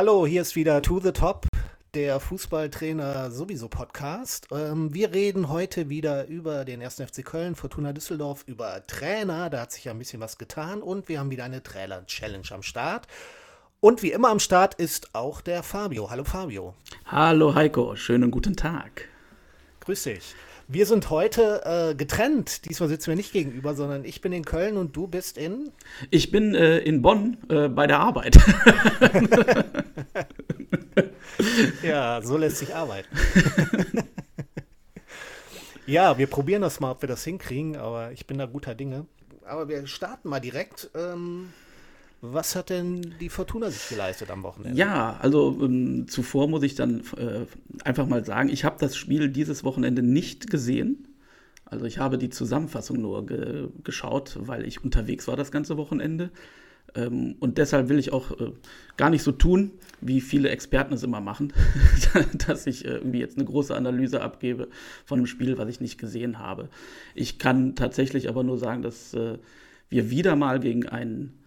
Hallo, hier ist wieder To the Top, der Fußballtrainer sowieso Podcast. Ähm, wir reden heute wieder über den 1. FC Köln, Fortuna Düsseldorf, über Trainer. Da hat sich ja ein bisschen was getan und wir haben wieder eine Trainer-Challenge am Start. Und wie immer am Start ist auch der Fabio. Hallo Fabio. Hallo Heiko, schönen guten Tag. Grüß dich. Wir sind heute äh, getrennt. Diesmal sitzen wir nicht gegenüber, sondern ich bin in Köln und du bist in? Ich bin äh, in Bonn äh, bei der Arbeit. ja, so lässt sich arbeiten. ja, wir probieren das mal, ob wir das hinkriegen, aber ich bin da guter Dinge. Aber wir starten mal direkt. Ähm, was hat denn die Fortuna sich geleistet am Wochenende? Ja, also ähm, zuvor muss ich dann äh, einfach mal sagen, ich habe das Spiel dieses Wochenende nicht gesehen. Also ich habe die Zusammenfassung nur ge geschaut, weil ich unterwegs war das ganze Wochenende. Ähm, und deshalb will ich auch äh, gar nicht so tun, wie viele Experten es immer machen, dass ich äh, irgendwie jetzt eine große Analyse abgebe von einem Spiel, was ich nicht gesehen habe. Ich kann tatsächlich aber nur sagen, dass äh, wir wieder mal gegen einen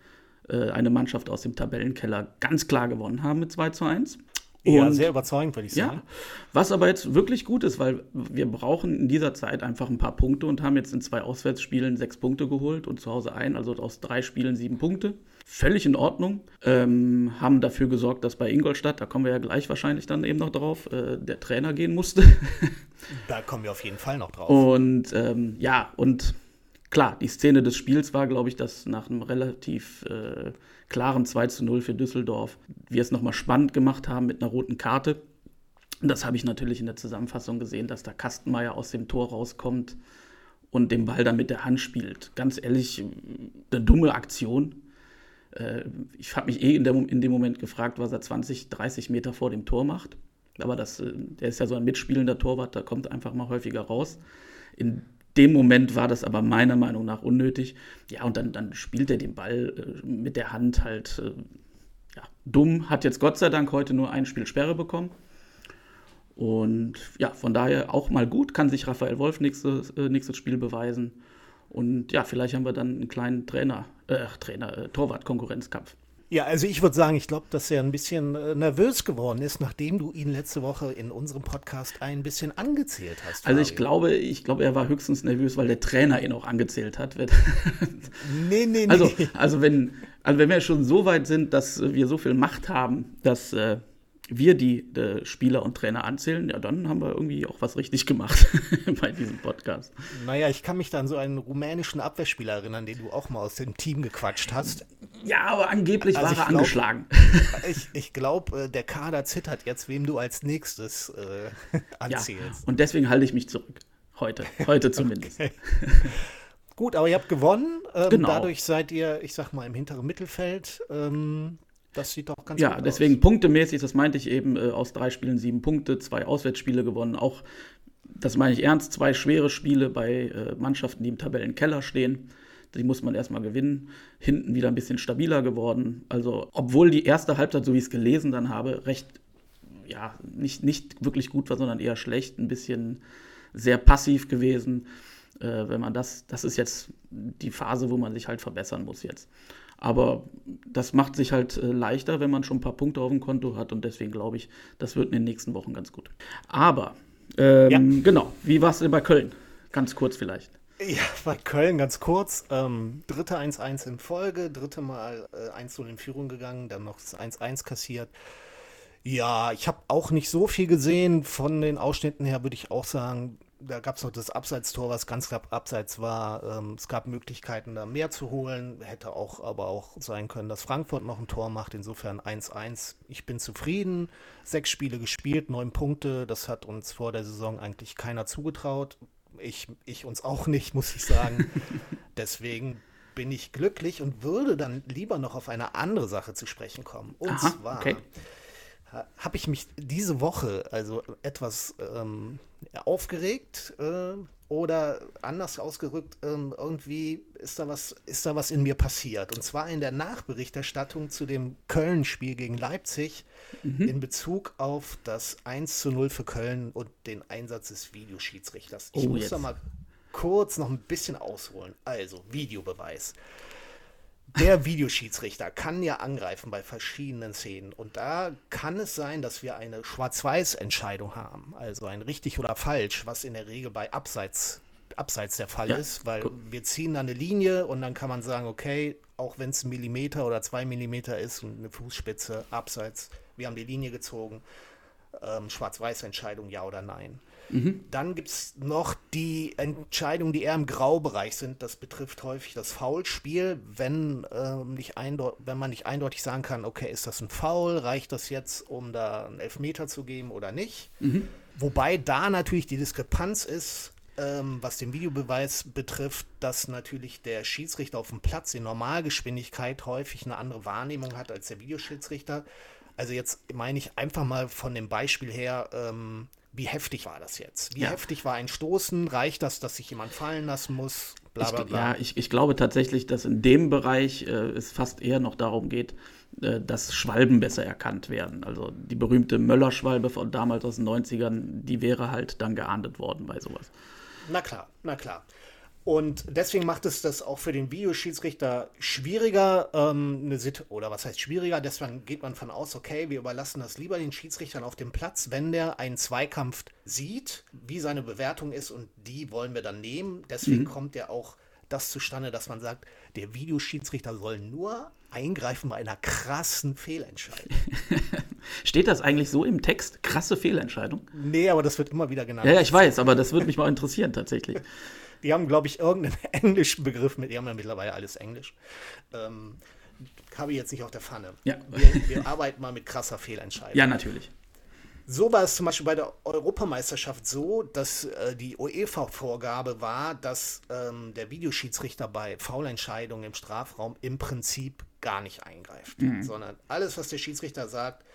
äh, eine Mannschaft aus dem Tabellenkeller ganz klar gewonnen haben mit 2 zu 1. Und, ja, sehr überzeugend, würde ich sagen. Ja, was aber jetzt wirklich gut ist, weil wir brauchen in dieser Zeit einfach ein paar Punkte und haben jetzt in zwei Auswärtsspielen sechs Punkte geholt und zu Hause ein, also aus drei Spielen sieben Punkte. Völlig in Ordnung. Ähm, haben dafür gesorgt, dass bei Ingolstadt, da kommen wir ja gleich wahrscheinlich dann eben noch drauf, äh, der Trainer gehen musste. da kommen wir auf jeden Fall noch drauf. Und ähm, ja, und klar, die Szene des Spiels war, glaube ich, dass nach einem relativ äh, klaren 2 zu 0 für Düsseldorf wir es nochmal spannend gemacht haben mit einer roten Karte. Das habe ich natürlich in der Zusammenfassung gesehen, dass da Kastenmeier aus dem Tor rauskommt und den Ball dann mit der Hand spielt. Ganz ehrlich, eine dumme Aktion. Äh, ich habe mich eh in, der, in, dem Moment gefragt, was er 20, 30 Meter vor dem Tor macht. Aber das, äh, der ist ja so ein mitspielender Torwart, da kommt einfach mal häufiger raus. In dem Moment war das aber meiner Meinung nach unnötig. Ja, und dann, dann spielt er den Ball äh, mit der Hand halt äh, ja, dumm. Hat jetzt Gott sei Dank heute nur ein Spiel Sperre bekommen. Und ja, von daher auch mal gut. Kann sich Raphael Wolf nächstes, äh, nächstes Spiel beweisen. Und ja, vielleicht haben wir dann einen kleinen Trainer, äh, Trainer, äh, Torwart-Konkurrenzkampf. Ja, also ich würde sagen, ich glaube, dass er ein bisschen äh, nervös geworden ist, nachdem du ihn letzte Woche in unserem Podcast ein bisschen angezählt hast. Also ich glaube, ich glaube, er war höchstens nervös, weil der Trainer ihn auch angezählt hat. nee, nee, nee. Also, also wenn, also wenn wir schon so weit sind, dass wir so viel Macht haben, dass äh, wir die äh, Spieler und Trainer anzählen, ja, dann haben wir irgendwie auch was richtig gemacht bei diesem Podcast. Naja, ich kann mich da an so einen rumänischen Abwehrspieler erinnern, den du auch mal aus dem Team gequatscht hast. Ja, aber angeblich also war er glaub, angeschlagen. Ich, ich glaube, äh, der Kader zittert jetzt, wem du als nächstes äh, anzählst. Ja, und deswegen halte ich mich zurück. Heute. Heute zumindest. Okay. Gut, aber ihr habt gewonnen. Ähm, genau. Dadurch seid ihr, ich sag mal, im hinteren Mittelfeld. Ähm, das sieht doch ganz ja, gut aus. Ja, deswegen punktemäßig, das meinte ich eben, äh, aus drei Spielen sieben Punkte, zwei Auswärtsspiele gewonnen. Auch, das meine ich ernst, zwei schwere Spiele bei äh, Mannschaften, die im Tabellenkeller stehen. Die muss man erstmal gewinnen. Hinten wieder ein bisschen stabiler geworden. Also, obwohl die erste Halbzeit, so wie ich es gelesen dann habe, recht, ja, nicht, nicht wirklich gut war, sondern eher schlecht, ein bisschen sehr passiv gewesen. Äh, wenn man das, das ist jetzt die Phase, wo man sich halt verbessern muss jetzt. Aber das macht sich halt äh, leichter, wenn man schon ein paar Punkte auf dem Konto hat und deswegen glaube ich, das wird in den nächsten Wochen ganz gut. Aber, ähm, ja. genau, wie war es denn bei Köln? Ganz kurz vielleicht. Ja, bei Köln ganz kurz. Ähm, dritte 1-1 in Folge, dritte Mal äh, 1-0 in Führung gegangen, dann noch das 1-1 kassiert. Ja, ich habe auch nicht so viel gesehen. Von den Ausschnitten her würde ich auch sagen, da gab es noch das Abseitstor, was ganz knapp abseits war. Ähm, es gab Möglichkeiten, da mehr zu holen. Hätte auch aber auch sein können, dass Frankfurt noch ein Tor macht. Insofern 1-1. Ich bin zufrieden. Sechs Spiele gespielt, neun Punkte. Das hat uns vor der Saison eigentlich keiner zugetraut. Ich, ich uns auch nicht, muss ich sagen. Deswegen bin ich glücklich und würde dann lieber noch auf eine andere Sache zu sprechen kommen. Und Aha, zwar. Okay habe ich mich diese Woche also etwas ähm, aufgeregt äh, oder anders ausgerückt, ähm, irgendwie ist da, was, ist da was in mir passiert. Und zwar in der Nachberichterstattung zu dem Köln-Spiel gegen Leipzig mhm. in Bezug auf das 1 zu 0 für Köln und den Einsatz des Videoschiedsrichters. Ich oh, muss jetzt. da mal kurz noch ein bisschen ausholen. Also, Videobeweis. Der Videoschiedsrichter kann ja angreifen bei verschiedenen Szenen. Und da kann es sein, dass wir eine Schwarz-Weiß-Entscheidung haben. Also ein richtig oder falsch, was in der Regel bei Abseits, Abseits der Fall ja, ist. Weil gut. wir ziehen dann eine Linie und dann kann man sagen, okay, auch wenn es ein Millimeter oder zwei Millimeter ist und eine Fußspitze Abseits, wir haben die Linie gezogen. Ähm, Schwarz-Weiß-Entscheidung, ja oder nein. Mhm. Dann gibt es noch die Entscheidungen, die eher im Graubereich sind. Das betrifft häufig das Foulspiel. Wenn, ähm, nicht wenn man nicht eindeutig sagen kann, okay, ist das ein Foul? Reicht das jetzt, um da einen Elfmeter zu geben oder nicht? Mhm. Wobei da natürlich die Diskrepanz ist, ähm, was den Videobeweis betrifft, dass natürlich der Schiedsrichter auf dem Platz in Normalgeschwindigkeit häufig eine andere Wahrnehmung hat als der Videoschiedsrichter. Also jetzt meine ich einfach mal von dem Beispiel her, ähm, wie heftig war das jetzt? Wie ja. heftig war ein Stoßen? Reicht das, dass sich jemand fallen lassen muss? Bla, bla, bla. ja, ich, ich glaube tatsächlich, dass in dem Bereich äh, es fast eher noch darum geht, äh, dass Schwalben besser erkannt werden. Also die berühmte Möller-Schwalbe von damals aus den 90ern, die wäre halt dann geahndet worden bei sowas. Na klar, na klar. Und deswegen macht es das auch für den Videoschiedsrichter schwieriger, ähm, eine Sit oder was heißt schwieriger? Deswegen geht man von aus, okay, wir überlassen das lieber den Schiedsrichtern auf dem Platz, wenn der einen Zweikampf sieht, wie seine Bewertung ist und die wollen wir dann nehmen. Deswegen mhm. kommt ja auch das zustande, dass man sagt, der Videoschiedsrichter soll nur eingreifen bei einer krassen Fehlentscheidung. Steht das eigentlich so im Text? Krasse Fehlentscheidung? Nee, aber das wird immer wieder genannt. Ja, ja ich weiß, aber das würde mich mal interessieren tatsächlich. Die haben, glaube ich, irgendeinen englischen Begriff mit. Die haben ja mittlerweile alles Englisch. Ähm, habe ich jetzt nicht auf der Pfanne. Ja. Wir, wir arbeiten mal mit krasser Fehlentscheidung. Ja, natürlich. So war es zum Beispiel bei der Europameisterschaft so, dass äh, die UEFA-Vorgabe war, dass ähm, der Videoschiedsrichter bei Foulentscheidungen im Strafraum im Prinzip gar nicht eingreift, mhm. sondern alles, was der Schiedsrichter sagt,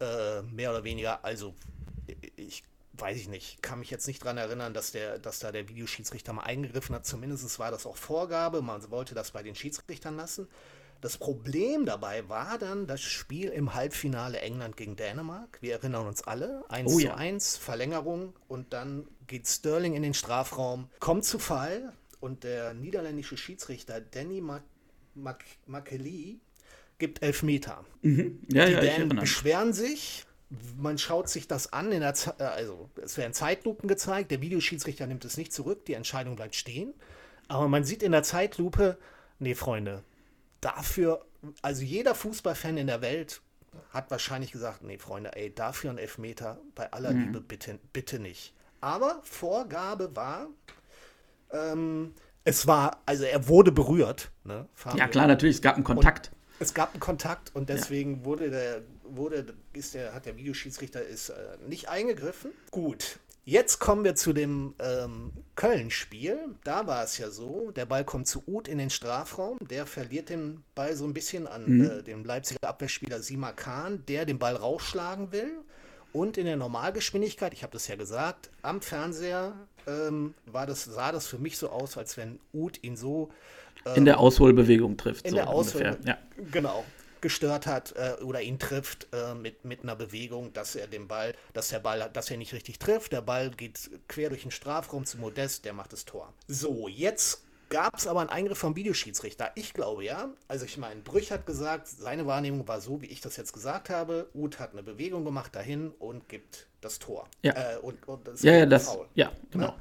äh, mehr oder weniger, also ich weiß ich nicht, kann mich jetzt nicht daran erinnern, dass, der, dass da der Videoschiedsrichter mal eingegriffen hat. Zumindest war das auch Vorgabe, man wollte das bei den Schiedsrichtern lassen. Das Problem dabei war dann das Spiel im Halbfinale England gegen Dänemark. Wir erinnern uns alle. 1 oh, zu ja. 1, Verlängerung und dann geht Sterling in den Strafraum, kommt zu Fall und der niederländische Schiedsrichter Danny Makeli gibt Elfmeter. Mhm. Ja, Die ja, Dänen beschweren sich, man schaut sich das an, in der äh, also es werden Zeitlupen gezeigt, der Videoschiedsrichter nimmt es nicht zurück, die Entscheidung bleibt stehen. Aber man sieht in der Zeitlupe, nee, Freunde, dafür, also jeder Fußballfan in der Welt hat wahrscheinlich gesagt, nee, Freunde, ey, dafür ein Elfmeter, bei aller mhm. Liebe bitte, bitte nicht. Aber Vorgabe war, ähm, es war, also er wurde berührt. Ne, ja, klar, natürlich, es gab einen Kontakt. Und es gab einen Kontakt und deswegen ja. wurde der, wurde, ist der, hat der Videoschiedsrichter ist äh, nicht eingegriffen. Gut. Jetzt kommen wir zu dem ähm, Köln-Spiel. Da war es ja so, der Ball kommt zu Uth in den Strafraum, der verliert den Ball so ein bisschen an mhm. äh, den Leipziger Abwehrspieler Sima Kahn, der den Ball rausschlagen will. Und in der Normalgeschwindigkeit, ich habe das ja gesagt, am Fernseher ähm, war das, sah das für mich so aus, als wenn Uth ihn so ähm, in der Ausholbewegung trifft. In so der Ausholbewegung, ja. genau gestört hat äh, oder ihn trifft äh, mit, mit einer Bewegung, dass er den Ball, dass der Ball, dass er nicht richtig trifft. Der Ball geht quer durch den Strafraum zu Modest, der macht das Tor. So, jetzt gab es aber einen Eingriff vom Videoschiedsrichter. Ich glaube ja. Also ich meine, Brüch hat gesagt, seine Wahrnehmung war so, wie ich das jetzt gesagt habe. Uth hat eine Bewegung gemacht dahin und gibt das Tor. Ja, äh, und, und das ja, ja, das, Foul. ja, genau. Ja?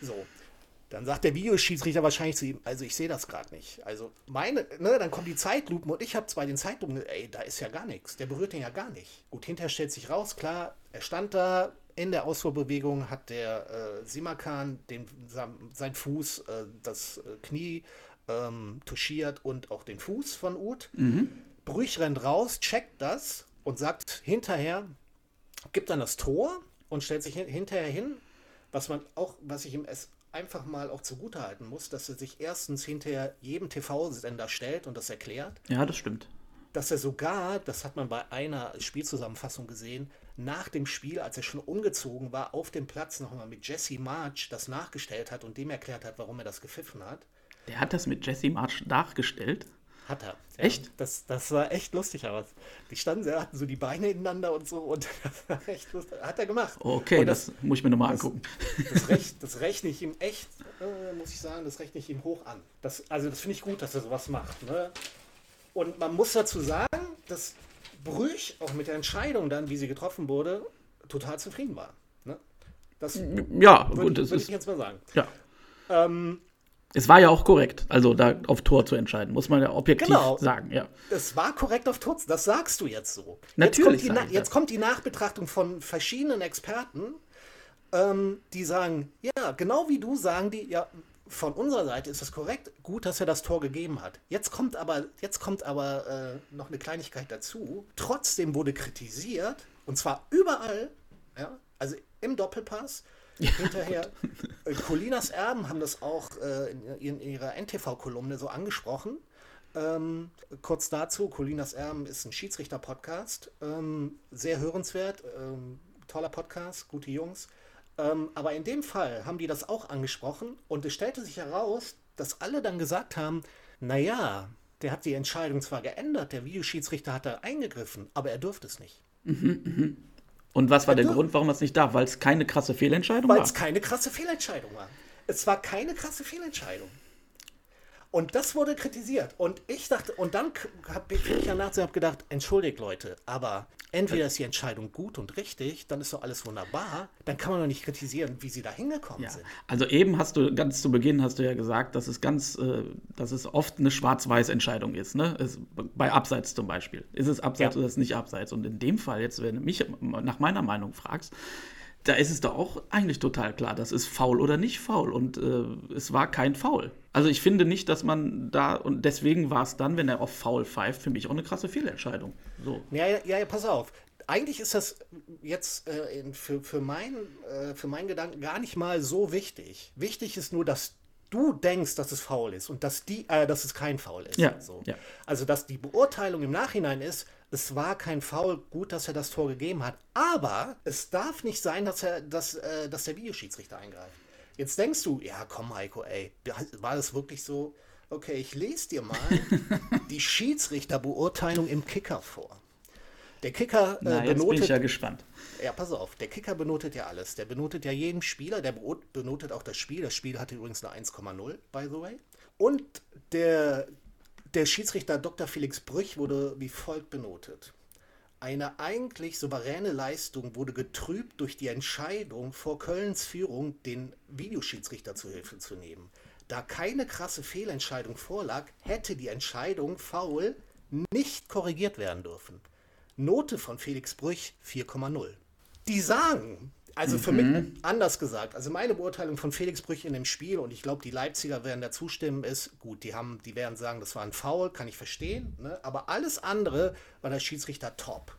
So, dann sagt der Videoschiedsrichter wahrscheinlich zu ihm, also ich sehe das gerade nicht. Also meine, ne, dann kommen die Zeitlupen und ich habe zwar den Zeitlupen, ey, da ist ja gar nichts. Der berührt den ja gar nicht. Gut, hinterher stellt sich raus, klar, er stand da, in der Ausfuhrbewegung hat der äh, Simakan den, sein Fuß, äh, das äh, Knie ähm, touchiert und auch den Fuß von Uth. Mhm. Brüch rennt raus, checkt das und sagt hinterher, gibt dann das Tor und stellt sich hinterher hin, was man auch, was ich im einfach mal auch zugutehalten muss, dass er sich erstens hinter jedem TV-Sender stellt und das erklärt. Ja, das stimmt. Dass er sogar, das hat man bei einer Spielzusammenfassung gesehen, nach dem Spiel, als er schon umgezogen war, auf dem Platz nochmal mit Jesse March das nachgestellt hat und dem erklärt hat, warum er das gepfiffen hat. Der hat das mit Jesse March nachgestellt? Hat er. Ja. Echt? Das, das war echt lustig aus. Die standen, sie hatten so die Beine ineinander und so und das war echt lustig. Hat er gemacht. Okay, das, das, muss ich mir nochmal angucken. Das, das, rech, das rechne ich ihm echt äh, muss ich sagen, das rechne ich ihm hoch an. Das, also das finde ich gut, dass er sowas macht. Ne? Und man muss dazu sagen, dass Brüch auch mit der Entscheidung dann, wie sie getroffen wurde, total zufrieden war. Ne? Das ja, würde, gut, das würde ich jetzt mal sagen. Ja. Ähm, es war ja auch korrekt, also da auf Tor zu entscheiden, muss man ja objektiv genau. sagen, ja. Es war korrekt auf Tor, das sagst du jetzt so. Natürlich. Jetzt kommt die, jetzt kommt die Nachbetrachtung von verschiedenen Experten, ähm, die sagen, ja, genau wie du sagen die, ja, von unserer Seite ist das korrekt, gut, dass er das Tor gegeben hat. Jetzt kommt aber, jetzt kommt aber äh, noch eine Kleinigkeit dazu. Trotzdem wurde kritisiert, und zwar überall, ja, also im Doppelpass, ja. Hinterher, äh, Colinas Erben haben das auch äh, in, in, ihrer NTV-Kolumne so angesprochen. Ähm, kurz dazu, Colinas Erben ist ein Schiedsrichter-Podcast, ähm, sehr hörenswert, ähm, toller Podcast, gute Jungs. Ähm, aber in dem Fall haben die das auch angesprochen und es stellte sich heraus, dass alle dann gesagt haben, naja, der hat die Entscheidung zwar geändert, der Videoschiedsrichter hat da eingegriffen, aber er dürfte es nicht. Mhm, mh. Und was war der Grund, warum er es nicht darf? Weil es keine krasse Fehlentscheidung war? Weil es keine krasse Fehlentscheidung war. Es war keine krasse Fehlentscheidung. Und das wurde kritisiert. Und ich dachte, und dann habe ich danach hab gedacht, entschuldigt Leute, aber entweder ist die Entscheidung gut und richtig, dann ist doch alles wunderbar, dann kann man doch nicht kritisieren, wie sie da hingekommen ja. sind. Also eben hast du, ganz zu Beginn hast du ja gesagt, dass es ganz, äh, dass es oft eine Schwarz-Weiß-Entscheidung ist, ne? Es, bei Abseits zum Beispiel. Ist es Abseits ja. oder ist es nicht Abseits? Und in dem Fall, jetzt, wenn du mich nach meiner Meinung fragst, da ist es doch auch eigentlich total klar, das ist faul oder nicht faul. Und äh, es war kein Faul. Also ich finde nicht, dass man da, und deswegen war es dann, wenn er auf faul pfeift, für mich auch eine krasse Fehlentscheidung. So. Ja, ja, ja, pass auf. Eigentlich ist das jetzt äh, für, für, mein, äh, für meinen Gedanken gar nicht mal so wichtig. Wichtig ist nur, dass du denkst, dass es faul ist und dass, die, äh, dass es kein Faul ist. Ja, so. ja. Also, dass die Beurteilung im Nachhinein ist, es war kein Foul, gut, dass er das Tor gegeben hat. Aber es darf nicht sein, dass, er, dass, äh, dass der Videoschiedsrichter eingreift. Jetzt denkst du, ja komm Heiko, ey, war das wirklich so? Okay, ich lese dir mal die Schiedsrichterbeurteilung im Kicker vor. Der Kicker äh, Na, jetzt benotet. Bin ich ja gespannt. Ja, pass auf. Der Kicker benotet ja alles. Der benotet ja jeden Spieler. Der benotet auch das Spiel. Das Spiel hatte übrigens eine 1,0, by the way. Und der der Schiedsrichter Dr. Felix Brüch wurde wie folgt benotet. Eine eigentlich souveräne Leistung wurde getrübt durch die Entscheidung vor Kölns Führung, den Videoschiedsrichter zu Hilfe zu nehmen. Da keine krasse Fehlentscheidung vorlag, hätte die Entscheidung faul nicht korrigiert werden dürfen. Note von Felix Brüch 4,0. Die sagen, also für mhm. mich, anders gesagt, also meine Beurteilung von Felix Brüch in dem Spiel, und ich glaube, die Leipziger werden da zustimmen, ist, gut, die haben, die werden sagen, das war ein Foul, kann ich verstehen, ne? aber alles andere war der Schiedsrichter top.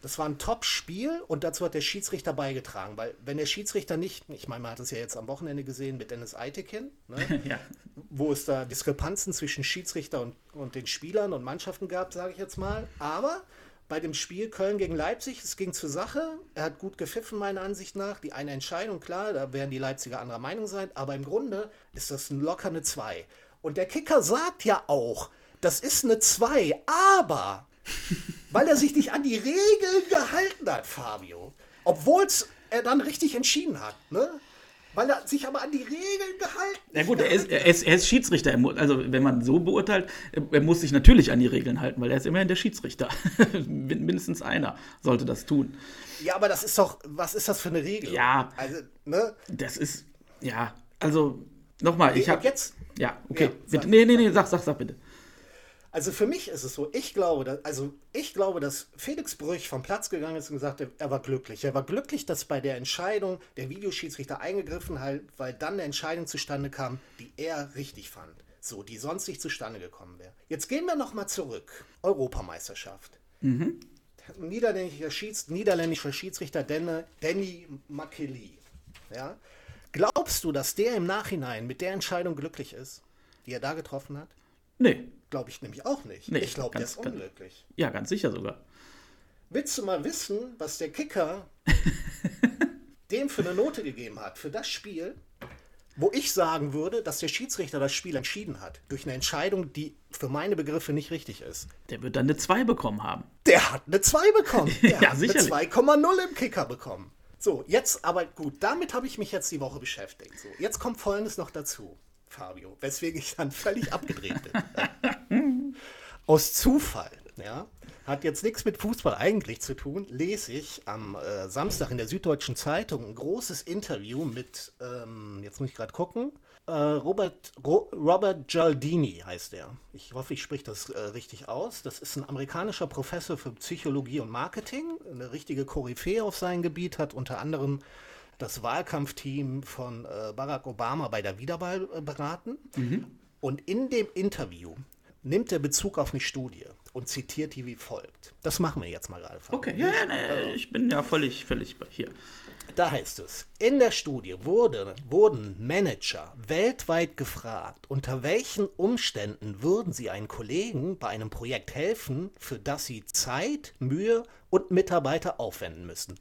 Das war ein Top-Spiel und dazu hat der Schiedsrichter beigetragen, weil wenn der Schiedsrichter nicht, ich meine, man hat es ja jetzt am Wochenende gesehen mit Dennis Eitekin, ne? ja. wo es da Diskrepanzen zwischen Schiedsrichter und, und den Spielern und Mannschaften gab, sage ich jetzt mal, aber bei dem Spiel Köln gegen Leipzig. Es ging zur Sache. Er hat gut gepfiffen, meiner Ansicht nach. Die eine Entscheidung, klar, da werden die Leipziger anderer Meinung sein. Aber im Grunde ist das locker eine 2. Und der Kicker sagt ja auch, das ist eine 2, aber weil er sich nicht an die Regeln gehalten hat, Fabio. Obwohl er dann richtig entschieden hat, ne? Weil er sich aber an die Regeln gehalten hat. Ja gut, er ist, er, ist, er ist Schiedsrichter. Also wenn man so beurteilt, er muss sich natürlich an die Regeln halten, weil er ist immerhin der Schiedsrichter. Mindestens einer sollte das tun. Ja, aber das ist doch, was ist das für eine Regel? Ja, also, ne? Das ist, ja, also nochmal, ich habe jetzt. Ja, okay. Ja, bitte, nee, nee, nee, sag, sag, sag bitte. Also für mich ist es so, ich glaube, dass, also ich glaube, dass Felix Brüch vom Platz gegangen ist und gesagt hat, er war glücklich. Er war glücklich, dass bei der Entscheidung der Videoschiedsrichter eingegriffen hat, weil dann eine Entscheidung zustande kam, die er richtig fand. So, die sonst nicht zustande gekommen wäre. Jetzt gehen wir nochmal zurück. Europameisterschaft. Mhm. Niederländischer, Schieds, niederländischer Schiedsrichter Danny, Danny Makeli. Ja? Glaubst du, dass der im Nachhinein mit der Entscheidung glücklich ist, die er da getroffen hat? Nee. Glaube ich nämlich auch nicht. Nee, ich glaube, der ist unglücklich. ja, ganz sicher sogar. Willst du mal wissen, was der Kicker dem für eine Note gegeben hat, für das Spiel, wo ich sagen würde, dass der Schiedsrichter das Spiel entschieden hat, durch eine Entscheidung, die für meine Begriffe nicht richtig ist. Der wird dann eine 2 bekommen haben. Der hat eine 2 bekommen. Der ja, sicher. Eine 2,0 im Kicker bekommen. So, jetzt aber gut, damit habe ich mich jetzt die Woche beschäftigt. So, jetzt kommt Folgendes noch dazu, Fabio, weswegen ich dann völlig abgedreht bin. Aus Zufall, ja, hat jetzt nichts mit Fußball eigentlich zu tun, lese ich am äh, Samstag in der Süddeutschen Zeitung ein großes Interview mit, ähm, jetzt muss ich gerade gucken, äh, Robert, Ro Robert Gialdini heißt er. Ich hoffe, ich spreche das äh, richtig aus. Das ist ein amerikanischer Professor für Psychologie und Marketing, eine richtige Koryphäe auf seinem Gebiet, hat unter anderem das Wahlkampfteam von äh, Barack Obama bei der Wiederwahl äh, beraten. Mhm. Und in dem Interview nimmt er Bezug auf eine Studie und zitiert die wie folgt. Das machen wir jetzt mal gerade. Okay, ja, ja nee, ich bin ja völlig, völlig hier. Da heißt es, in der Studie wurde, wurden Manager weltweit gefragt, unter welchen Umständen würden sie einen Kollegen bei einem Projekt helfen, für das sie Zeit, Mühe und Mitarbeiter aufwenden müssen.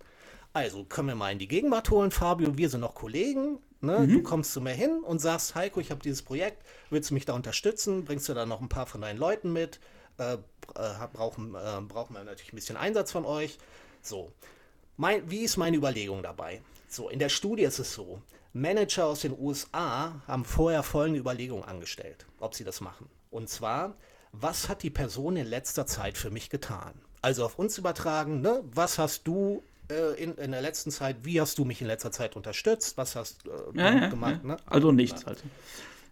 Also können wir mal in die Gegenwart holen, Fabio, wir sind noch Kollegen. Ne? Mhm. Du kommst zu mir hin und sagst, Heiko, ich habe dieses Projekt, willst du mich da unterstützen? Bringst du da noch ein paar von deinen Leuten mit? Äh, äh, brauchen, äh, brauchen wir natürlich ein bisschen Einsatz von euch. So, mein, wie ist meine Überlegung dabei? So, in der Studie ist es so, Manager aus den USA haben vorher folgende Überlegung angestellt, ob sie das machen. Und zwar, was hat die Person in letzter Zeit für mich getan? Also auf uns übertragen, ne? was hast du äh, in, in der letzten Zeit, wie hast du mich in letzter Zeit unterstützt? Was hast äh, du ja, ja, gemacht? Ja. Ne? Also nichts halt.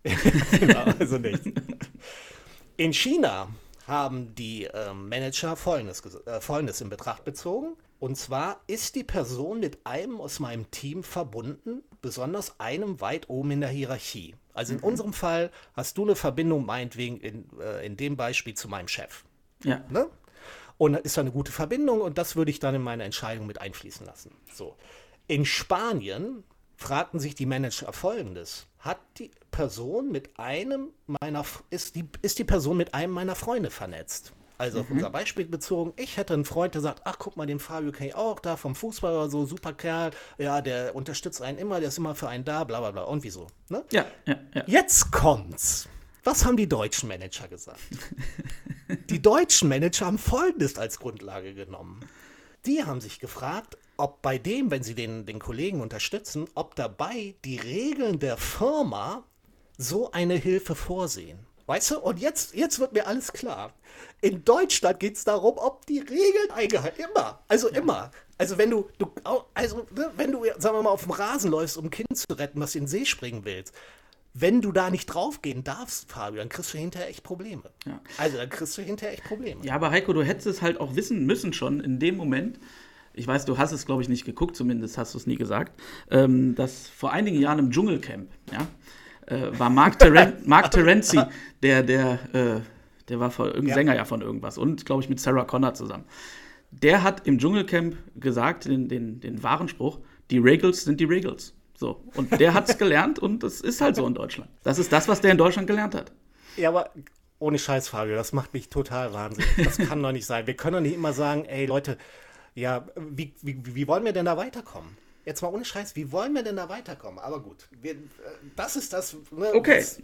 genau, also nichts. In China haben die äh, Manager Folgendes, äh, Folgendes in Betracht bezogen. Und zwar ist die Person mit einem aus meinem Team verbunden, besonders einem weit oben in der Hierarchie. Also in mhm. unserem Fall hast du eine Verbindung meinetwegen in, äh, in dem Beispiel zu meinem Chef. Ja. Ne? Und ist da eine gute Verbindung und das würde ich dann in meine Entscheidung mit einfließen lassen. So. In Spanien fragten sich die Manager folgendes. Hat die Person mit einem meiner, ist die, ist die Person mit einem meiner Freunde vernetzt? Also auf mhm. unser Beispiel bezogen, ich hätte einen Freund, der sagt, ach guck mal, den Fabio kenne ich auch, da vom Fußball oder so, super Kerl, ja, der unterstützt einen immer, der ist immer für einen da, bla bla bla. Und wieso? Ne? Ja, ja, ja. Jetzt kommt's. Was haben die deutschen Manager gesagt? die deutschen Manager haben Folgendes als Grundlage genommen. Die haben sich gefragt, ob bei dem, wenn sie den, den Kollegen unterstützen, ob dabei die Regeln der Firma so eine Hilfe vorsehen. Weißt du? Und jetzt, jetzt wird mir alles klar. In Deutschland geht es darum, ob die Regeln eingehalten Immer. Also ja. immer. Also wenn du, du also ne, wenn du, sagen wir mal, auf dem Rasen läufst, um ein Kind zu retten, was in den See springen willst, wenn du da nicht draufgehen darfst, Fabio, dann kriegst du hinterher echt Probleme. Ja. Also dann kriegst du hinterher echt Probleme. Ja, aber Heiko, du hättest es halt auch wissen müssen schon in dem Moment. Ich weiß, du hast es, glaube ich, nicht geguckt, zumindest hast du es nie gesagt, ähm, dass vor einigen Jahren im Dschungelcamp, ja, äh, war Mark, Teren Mark Terenzi, der, der, äh, der war irgendein ja. Sänger ja von irgendwas und, glaube ich, mit Sarah Connor zusammen. Der hat im Dschungelcamp gesagt, den, den, den wahren Spruch, die Regals sind die Regals. So. Und der hat es gelernt und das ist halt so in Deutschland. Das ist das, was der in Deutschland gelernt hat. Ja, aber ohne Scheißfrage, das macht mich total wahnsinnig. Das kann doch nicht sein. Wir können doch nicht immer sagen, ey Leute, ja, wie, wie, wie wollen wir denn da weiterkommen? Jetzt mal ohne Scheiß, wie wollen wir denn da weiterkommen? Aber gut, wir, äh, das ist das. Ne, okay. Das,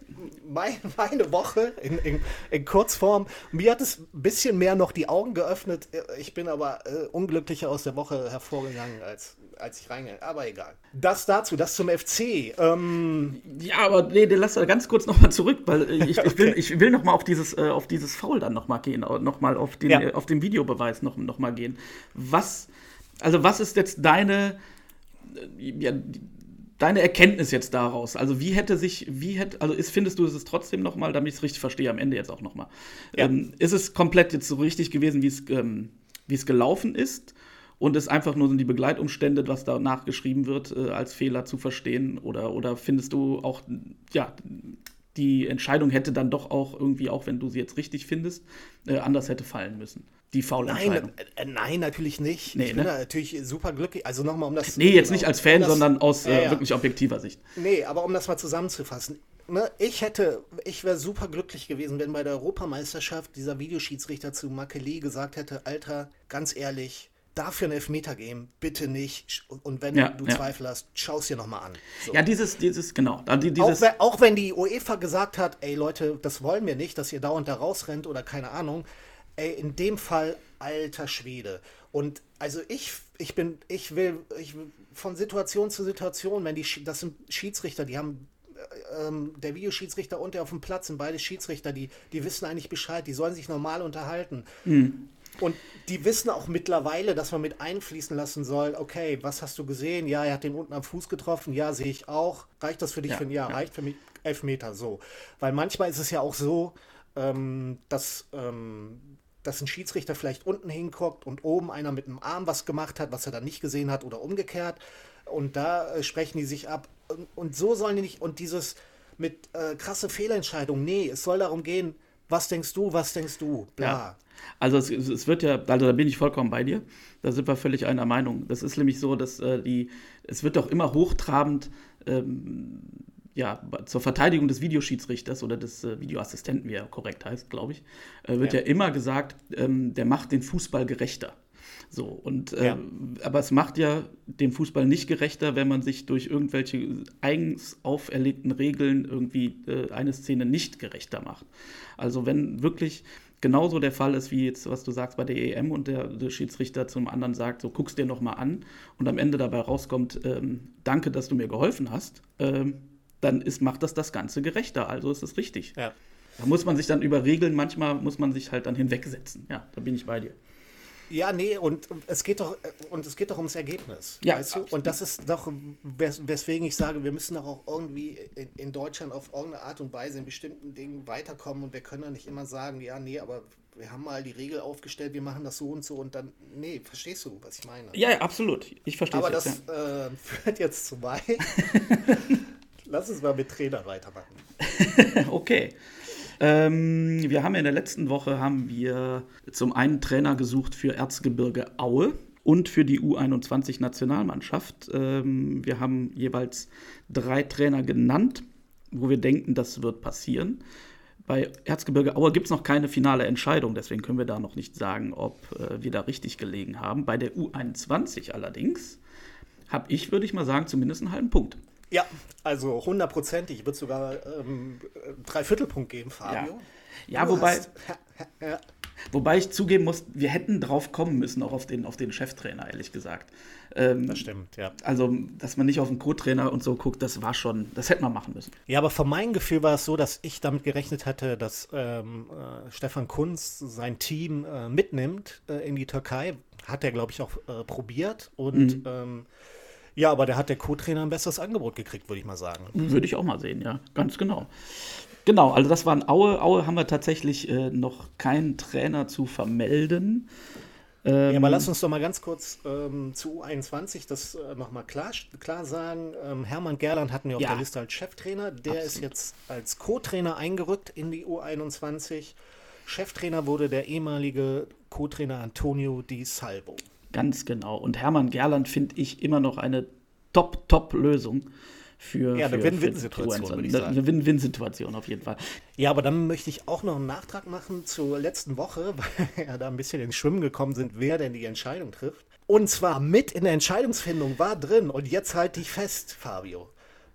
mein, meine Woche in, in, in, Kurzform. Mir hat es ein bisschen mehr noch die Augen geöffnet. Ich bin aber äh, unglücklicher aus der Woche hervorgegangen, als, als ich reingegangen Aber egal. Das dazu, das zum FC. Ähm, ja, aber nee, lass da ganz kurz nochmal zurück, weil äh, ich, okay. ich, will, ich will nochmal auf dieses, äh, auf dieses Foul dann nochmal gehen, nochmal auf den, ja. auf den Videobeweis nochmal noch gehen. Was, also was ist jetzt deine ja, deine Erkenntnis jetzt daraus? Also wie hätte sich, wie hätte, also ist, findest du es trotzdem nochmal, damit ich es richtig verstehe, am Ende jetzt auch nochmal. Ja. Ähm, ist es komplett jetzt so richtig gewesen, wie es, ähm, wie es gelaufen ist? Und ist einfach nur sind die Begleitumstände, was da nachgeschrieben wird, äh, als Fehler zu verstehen? Oder, oder findest du auch, ja, die Entscheidung hätte dann doch auch irgendwie, auch wenn du sie jetzt richtig findest, äh, anders hätte fallen müssen? die faule nein, äh, nein, natürlich nicht. Nee, ich bin ne? natürlich super glücklich. Also nochmal, um das. Nee, jetzt nicht als Fan, um das, sondern aus äh, ja, wirklich objektiver Sicht. Nee, aber um das mal zusammenzufassen. Ne, ich hätte, ich wäre super glücklich gewesen, wenn bei der Europameisterschaft dieser Videoschiedsrichter zu Makeli gesagt hätte: Alter, ganz ehrlich, dafür ein Elfmeter geben, bitte nicht. Und wenn ja, du ja. Zweifel hast, schau es dir nochmal an. So. Ja, dieses, dieses, genau. Dieses auch, auch, wenn die UEFA gesagt hat, ey Leute, das wollen wir nicht, dass ihr dauernd da rausrennt oder keine Ahnung, ey, in dem Fall alter Schwede. Und also ich, ich bin, ich will, ich von Situation zu Situation, wenn die, das sind Schiedsrichter, die haben ähm, der Videoschiedsrichter und der auf dem Platz sind beide Schiedsrichter, die, die wissen eigentlich Bescheid, die sollen sich normal unterhalten. Mhm. Und die wissen auch mittlerweile, dass man mit einfließen lassen soll, okay, was hast du gesehen? Ja, er hat den unten am Fuß getroffen, ja, sehe ich auch. Reicht das für dich ja, für ein Jahr? Ja. Reicht für mich elf Meter so. Weil manchmal ist es ja auch so, ähm, dass, ähm, dass ein Schiedsrichter vielleicht unten hinguckt und oben einer mit dem Arm was gemacht hat, was er dann nicht gesehen hat oder umgekehrt. Und da äh, sprechen die sich ab. Und, und, so sollen die nicht, und dieses mit äh, krasse Fehlentscheidung, nee, es soll darum gehen, was denkst du, was denkst du, bla. Ja. Also es, es, wird ja, also da bin ich vollkommen bei dir. Da sind wir völlig einer Meinung. Das ist nämlich so, dass äh, die, es wird doch immer hochtrabend ähm, ja, zur Verteidigung des Videoschiedsrichters oder des äh, Videoassistenten, wie er korrekt heißt, glaube ich, äh, wird ja. ja. immer gesagt, ähm, der macht den Fußball gerechter. So, und äh, ja. aber es macht ja den Fußball nicht gerechter, wenn man sich durch irgendwelche eigens auferlegten Regeln irgendwie äh, eine Szene nicht gerechter macht. Also wenn wirklich genauso der Fall ist, wie jetzt, was du sagst bei der EM und der, der Schiedsrichter zum anderen sagt, so guckst dir nochmal an und am Ende dabei rauskommt, ähm, danke, dass du mir geholfen hast, ähm, dann ist, macht das das Ganze gerechter. Also ist es richtig. Ja. Da muss man sich dann über Regeln, manchmal muss man sich halt dann hinwegsetzen. Ja, da bin ich bei dir. Ja, nee, und es geht doch, und es geht doch ums Ergebnis. Ja, weißt du? Und das ist doch, wes weswegen ich sage, wir müssen doch auch irgendwie in, in, Deutschland auf irgendeine Art und Weise in bestimmten Dingen weiterkommen und wir können doch nicht immer sagen, ja, nee, aber wir haben mal die Regel aufgestellt, wir machen das so und so und dann, nee, verstehst du, was ich meine? Ja, ja absolut. Ich verstehe Aber das ja. äh, führt jetzt zu weit. Lass uns mal mit Trainer weitermachen. okay. Ähm, wir haben in der letzten Woche haben wir zum einen Trainer gesucht für Erzgebirge Aue und für die U21-Nationalmannschaft. Ähm, wir haben jeweils drei Trainer genannt, wo wir denken, das wird passieren. Bei Erzgebirge Aue gibt es noch keine finale Entscheidung, deswegen können wir da noch nicht sagen, ob äh, wir da richtig gelegen haben. Bei der U21 allerdings habe ich, würde ich mal sagen, zumindest einen halben Punkt. Ja, also hundertprozentig. Ich würde sogar ähm, drei Viertelpunkt geben, Fabio. Ja, ja wobei, hast, ja. wobei ich zugeben muss, wir hätten drauf kommen müssen, auch auf den, auf den Cheftrainer, ehrlich gesagt. Ähm, das stimmt, ja. Also, dass man nicht auf den Co-Trainer und so guckt, das war schon, das hätten wir machen müssen. Ja, aber von meinem Gefühl war es so, dass ich damit gerechnet hatte, dass ähm, äh, Stefan Kunz sein Team äh, mitnimmt äh, in die Türkei. Hat er, glaube ich, auch äh, probiert und mhm ähm, ja, aber da hat der Co-Trainer ein besseres Angebot gekriegt, würde ich mal sagen. Würde ich auch mal sehen, ja, ganz genau. Genau, also das waren Aue. Aue haben wir tatsächlich äh, noch keinen Trainer zu vermelden. Ähm, ja, aber lass uns doch mal ganz kurz ähm, zu U21 das äh, nochmal klar, klar sagen. Ähm, Hermann Gerland hatten wir auf ja. der Liste als Cheftrainer. Der Absolut. ist jetzt als Co-Trainer eingerückt in die U21. Cheftrainer wurde der ehemalige Co-Trainer Antonio Di Salvo. Ganz genau. Und Hermann Gerland finde ich immer noch eine Top-Top-Lösung für. Ja, eine Win-Win-Situation, würde ich sagen. Eine Win-Win-Situation auf jeden Fall. Ja, aber dann möchte ich auch noch einen Nachtrag machen zur letzten Woche, weil wir ja da ein bisschen ins Schwimmen gekommen sind, wer denn die Entscheidung trifft. Und zwar mit in der Entscheidungsfindung war drin, und jetzt halte ich fest, Fabio.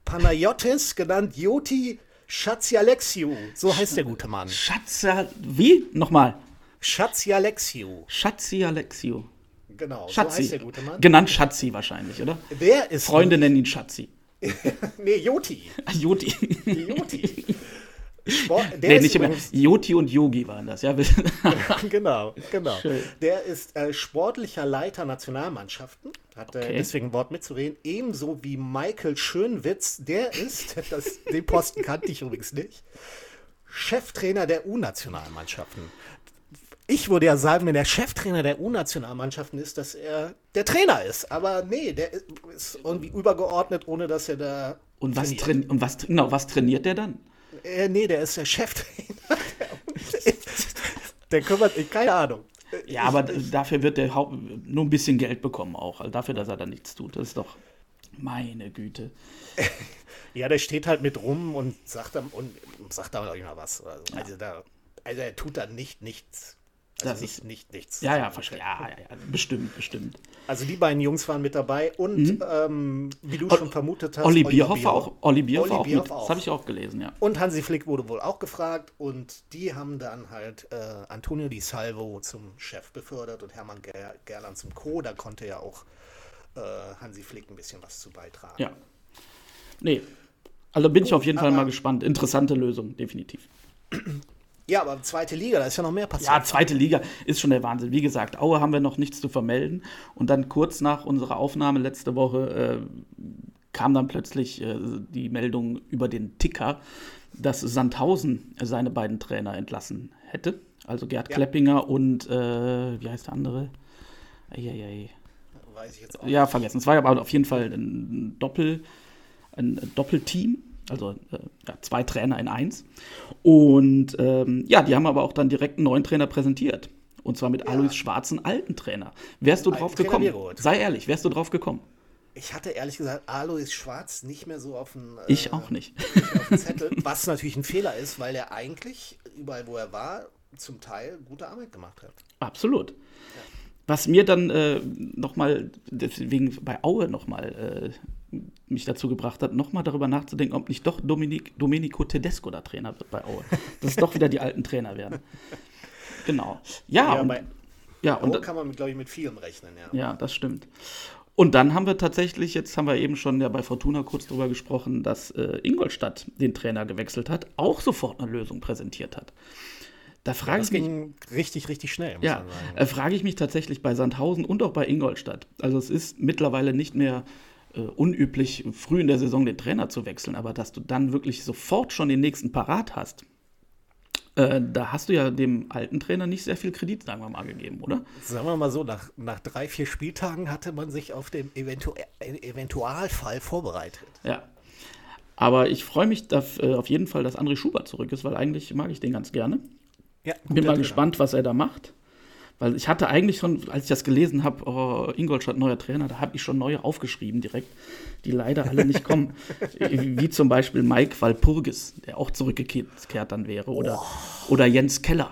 Panayotis, genannt Joti Schatzialexiou. So heißt der gute Mann. Schatzer. Wie? Nochmal. Schatzialexiou. Schatzialexiou. Genau, Schatzi. so heißt der gute Mann. Genannt Schatzi wahrscheinlich, oder? Der ist. Freunde nennen ihn Schatzi. nee, Joti. Joti. Joti. Sport, nee, nicht immer. Joti und Yogi waren das, ja. genau, genau. Schön. Der ist äh, sportlicher Leiter Nationalmannschaften, hat äh, okay. äh, deswegen ein Wort mitzureden, ebenso wie Michael Schönwitz, der ist, das, den Posten kannte ich übrigens nicht, Cheftrainer der U-Nationalmannschaften ich würde ja sagen, wenn der Cheftrainer der U-Nationalmannschaften ist, dass er der Trainer ist. Aber nee, der ist irgendwie übergeordnet, ohne dass er da. Und was, trainiert. und was, genau, was trainiert der dann? Äh, nee, der ist der Cheftrainer. der kümmert sich, keine Ahnung. Ja, ich, aber ich, dafür wird der Haupt nur ein bisschen Geld bekommen auch. Also dafür, dass er da nichts tut. Das ist doch meine Güte. ja, der steht halt mit rum und sagt dann und sagt da auch immer was. Also, ja. also, da, also er tut da nicht nichts also das nicht, ist nicht nichts. Ja, ja, verstehe. Ja, ja, ja, bestimmt, bestimmt. Also die beiden Jungs waren mit dabei und mhm. ähm, wie du o schon vermutet hast, Olli Bierhoff auch. Olli Bierhoff auch, auch. Das habe ich auch gelesen, ja. Und Hansi Flick wurde wohl auch gefragt und die haben dann halt äh, Antonio Di Salvo zum Chef befördert und Hermann Ger Gerland zum Co. Da konnte ja auch äh, Hansi Flick ein bisschen was zu beitragen. Ja. Nee. Also bin ich Gut, auf jeden Fall mal gespannt. Interessante Lösung, definitiv. Ja, aber zweite Liga, da ist ja noch mehr passiert. Ja, zweite Liga ist schon der Wahnsinn. Wie gesagt, Aue haben wir noch nichts zu vermelden. Und dann kurz nach unserer Aufnahme letzte Woche äh, kam dann plötzlich äh, die Meldung über den Ticker, dass Sandhausen seine beiden Trainer entlassen hätte. Also Gerd Ja. Kleppinger und, äh, wie heißt der andere? Eieiei. Weiß ich jetzt auch Ja, vergessen. Es war aber auf jeden Fall ein Doppel, ein Doppelteam, also äh, ja, zwei Trainer in eins. Und ähm, ja, die haben aber auch dann direkt einen neuen Trainer präsentiert. Und zwar mit Alois Schwarz, einen alten Trainer. Wärst du drauf Trainer gekommen? Beroth. Sei ehrlich, wärst du drauf gekommen? Ich hatte ehrlich gesagt Alois Schwarz nicht mehr so auf dem, äh, Ich auch nicht. auf dem Zettel, was natürlich ein Fehler ist, weil er eigentlich überall, wo er war, zum Teil gute Arbeit gemacht hat. Absolut. Was mir dann äh, nochmal, deswegen bei Aue nochmal äh, mich dazu gebracht hat, nochmal darüber nachzudenken, ob nicht doch Dominik, Domenico Tedesco da Trainer wird bei Aue. Dass es doch wieder die alten Trainer werden. Genau. Ja, Ja, und, bei ja, Und und, kann man, glaube ich, mit vielem rechnen, ja. ja, das stimmt. Und dann haben wir tatsächlich, jetzt haben wir eben schon ja bei Fortuna kurz drüber gesprochen, dass äh, Ingolstadt den Trainer gewechselt hat, auch sofort eine Lösung präsentiert hat. Da frage Das ich mich, ging richtig, richtig schnell, ja, äh, frage ich mich tatsächlich bei Sandhausen und auch bei Ingolstadt. Also es ist mittlerweile nicht mehr äh, unüblich, früh in der Saison den Trainer zu wechseln, aber dass du dann wirklich sofort schon den nächsten parat hast, äh, da hast du ja dem alten Trainer nicht sehr viel Kredit, sagen wir mal, gegeben, oder? Sagen wir mal so, nach, nach drei, vier Spieltagen hatte man sich auf den Eventu Eventualfall vorbereitet. Ja. Aber ich freue mich da, äh, auf jeden Fall, dass André Schubert zurück ist, weil eigentlich mag ich den ganz gerne. Ja, Bin mal gespannt, was er da macht. Weil ich hatte eigentlich schon, als ich das gelesen habe, oh, Ingolstadt neuer Trainer, da habe ich schon neue aufgeschrieben direkt, die leider alle nicht kommen. Wie zum Beispiel Mike Walpurgis, der auch zurückgekehrt dann wäre. Oder, oder Jens Keller.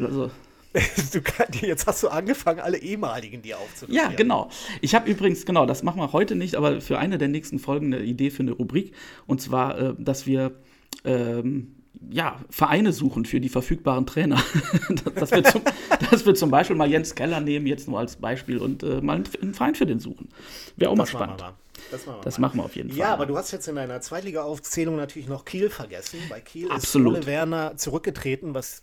Also, jetzt hast du angefangen, alle ehemaligen dir aufzunehmen. ja, genau. Ich habe übrigens, genau, das machen wir heute nicht, aber für eine der nächsten Folgen eine Idee für eine Rubrik. Und zwar, äh, dass wir ähm, ja, Vereine suchen für die verfügbaren Trainer. dass, wir zum, dass wir zum Beispiel mal Jens Keller nehmen, jetzt nur als Beispiel, und äh, mal einen, Verein für den suchen. Wäre auch mal Das wir spannend. mal. Das machen wir Das mal. machen wir auf jeden Fall. Ja, aber du hast jetzt in deiner Zweitliga-Aufzählung natürlich noch Kiel vergessen. Bei Kiel Absolut. ist Ole Werner zurückgetreten, was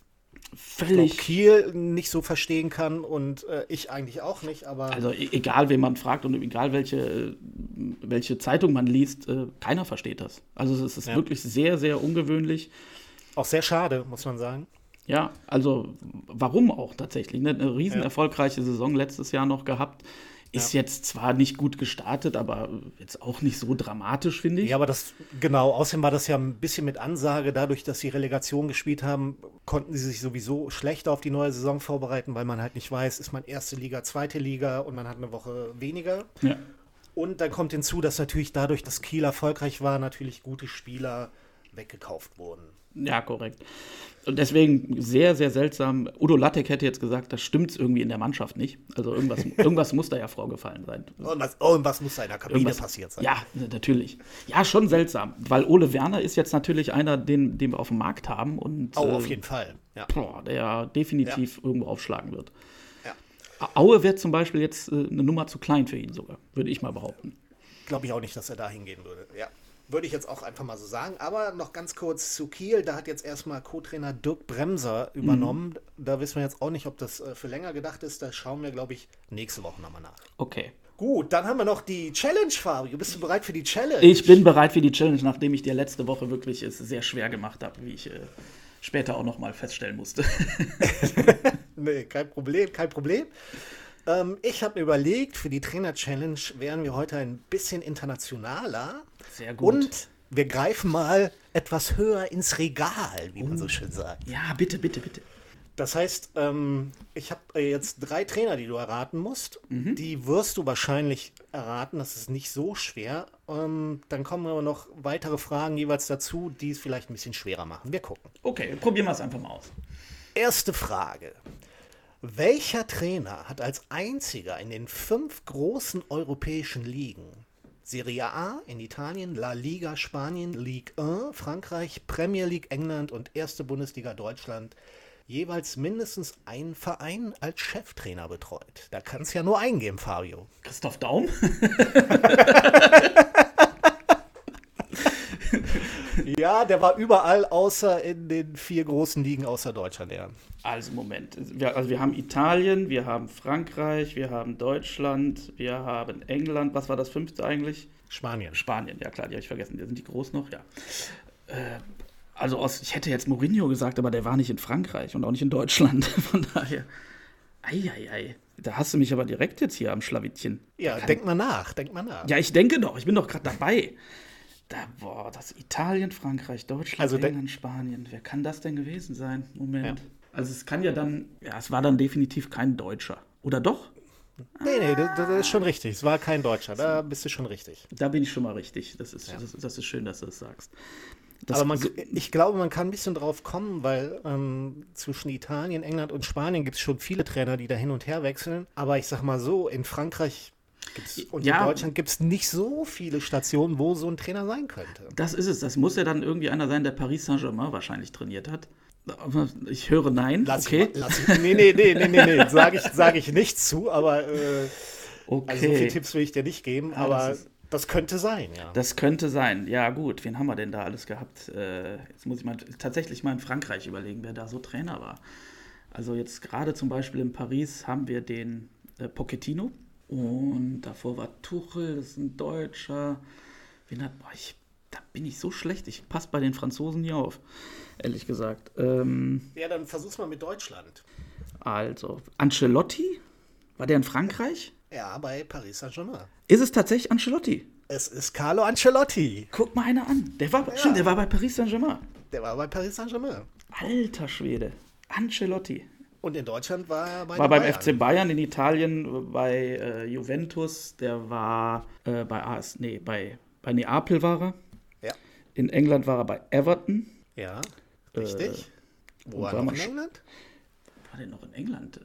ich glaub, Völlig. Kiel nicht so verstehen kann und äh, ich eigentlich auch nicht, aber Also e- egal, wen man fragt und egal welche, welche Zeitung man liest, äh, keiner versteht das. Also es ist Ja. wirklich sehr, sehr ungewöhnlich. Auch sehr schade, muss man sagen. Ja, also warum auch tatsächlich? Ne? Eine riesen Ja. erfolgreiche Saison letztes Jahr noch gehabt. Ist jetzt zwar nicht gut gestartet, aber jetzt auch nicht so dramatisch, finde ich. Ja, aber das, genau, außerdem war das ja ein bisschen mit Ansage, dadurch, dass sie Relegation gespielt haben, konnten sie sich sowieso schlechter auf die neue Saison vorbereiten, weil man halt nicht weiß, ist man erste Liga, zweite Liga und man hat eine Woche weniger. Ja. Und dann kommt hinzu, dass natürlich dadurch, dass Kiel erfolgreich war, natürlich gute Spieler weggekauft wurden. Ja, korrekt. Und deswegen sehr, sehr seltsam. Udo Lattek hätte jetzt gesagt, das stimmt irgendwie in der Mannschaft nicht. Also irgendwas, irgendwas muss da ja vorgefallen sein. Und was, oh, und was muss da in der Kabine Irgendwas- passiert sein? Ja, natürlich. Ja, schon seltsam. Weil Ole Werner ist jetzt natürlich einer, den, den wir auf dem Markt haben und Oh, äh, auf jeden Fall. Ja. boah, der definitiv irgendwo aufschlagen wird. Ja. Aue wäre zum Beispiel jetzt äh, eine Nummer zu klein für ihn sogar, würde ich mal behaupten. Glaube ich auch nicht, dass er da hingehen würde. Ja. Würde ich jetzt auch einfach mal so sagen. Aber noch ganz kurz zu Kiel. Da hat jetzt erstmal Co-Trainer Dirk Bremser übernommen. Da wissen wir jetzt auch nicht, ob das äh, für länger gedacht ist. Da schauen wir, glaube ich, nächste Woche nochmal nach. Okay. Gut, dann haben wir noch die Challenge, Fabio. Bist du bereit für die Challenge? Ich bin bereit für die Challenge, nachdem ich dir letzte Woche wirklich es sehr schwer gemacht habe, wie ich äh, später auch noch mal feststellen musste. Nee, kein Problem, kein Problem. Ähm, ich habe mir überlegt, für die Trainer-Challenge wären wir heute ein bisschen internationaler. Sehr gut. Und wir greifen mal etwas höher ins Regal, wie man so schön sagt. ja, bitte, bitte, bitte. Das heißt, ähm, ich habe äh, jetzt drei Trainer, die du erraten musst. Die wirst du wahrscheinlich erraten. Das ist nicht so schwer. Ähm, dann kommen aber noch weitere Fragen jeweils dazu, die es vielleicht ein bisschen schwerer machen. Wir gucken. Okay, probieren wir es einfach mal aus. Erste Frage. Welcher Trainer hat als einziger in den fünf großen europäischen Ligen Serie A in Italien, La Liga Spanien, Ligue 1 Frankreich, Premier League England und erste Bundesliga Deutschland jeweils mindestens einen Verein als Cheftrainer betreut? Da kann es ja nur eingeben, Fabio. Christoph Daum? Ja, der war überall außer in den vier großen Ligen außer Deutschland, ja. Also Moment, wir, also wir haben Italien, wir haben Frankreich, wir haben Deutschland, wir haben England. Was war das fünfte eigentlich? Spanien. Spanien, ja klar, die habe ich vergessen. Sind die groß noch? Ja. Äh, also aus, ich hätte jetzt Mourinho gesagt, aber der war nicht in Frankreich und auch nicht in Deutschland. Von daher. Eieiei. Da hast du mich aber direkt jetzt hier am Schlawittchen. Ja, denk mal nach, denk mal nach. Ja, ich denke doch, ich bin doch gerade dabei. Da, boah, das Italien, Frankreich, Deutschland, Also England, Spanien. Wer kann das denn gewesen sein? Moment. Also es kann ja dann, ja, es war dann definitiv kein Deutscher. Oder doch? Nee, nee, das, das ist schon richtig. Es war kein Deutscher, da bist du schon richtig. Da bin ich schon mal richtig. Das ist, das, das ist schön, dass du das sagst. Das, Aber man, so, ich glaube, man kann ein bisschen drauf kommen, weil ähm, zwischen Italien, England und Spanien gibt es schon viele Trainer, die da hin und her wechseln. Aber ich sag mal so, in Frankreich gibt's, und Ja. in Deutschland gibt es nicht so viele Stationen, wo so ein Trainer sein könnte. das ist es. Das muss ja dann irgendwie einer sein, der Paris Saint-Germain wahrscheinlich trainiert hat. Ich höre nein. Lass okay. ich, lass ich, nee, nee, nee, nee, nee, nee. sage ich, sag ich nicht zu, aber äh, okay. also so viele Tipps will ich dir nicht geben, Ah, aber das das, ist- könnte sein, ja. Das könnte sein. Ja, gut. Wen haben wir denn da alles gehabt? Äh, jetzt muss ich mal tatsächlich mal in Frankreich überlegen, wer da so Trainer war. Also jetzt gerade zum Beispiel in Paris haben wir den äh, Pochettino und davor war Tuchel, das ist ein Deutscher. Wen hat, boah, ich, da bin ich so schlecht. Ich passe bei den Franzosen nie auf, ehrlich gesagt. Ähm, Ja, dann versuch's mal mit Deutschland. also, Ancelotti? War der in Frankreich? Ja, bei Paris Saint-Germain. Ist es tatsächlich Ancelotti? Es ist Carlo Ancelotti. Guck mal einer an. Der war, stimmt, der war bei Paris Saint-Germain. Der war bei Paris Saint-Germain. Alter Schwede. Ancelotti. Und in Deutschland war er bei War beim Bayern. FC Bayern, in Italien bei äh, Juventus, der war äh, bei AS, nee, bei, bei Neapel war er. Ja. In England war er bei Everton. Ja, richtig. Wo war er noch in England? War der noch in England?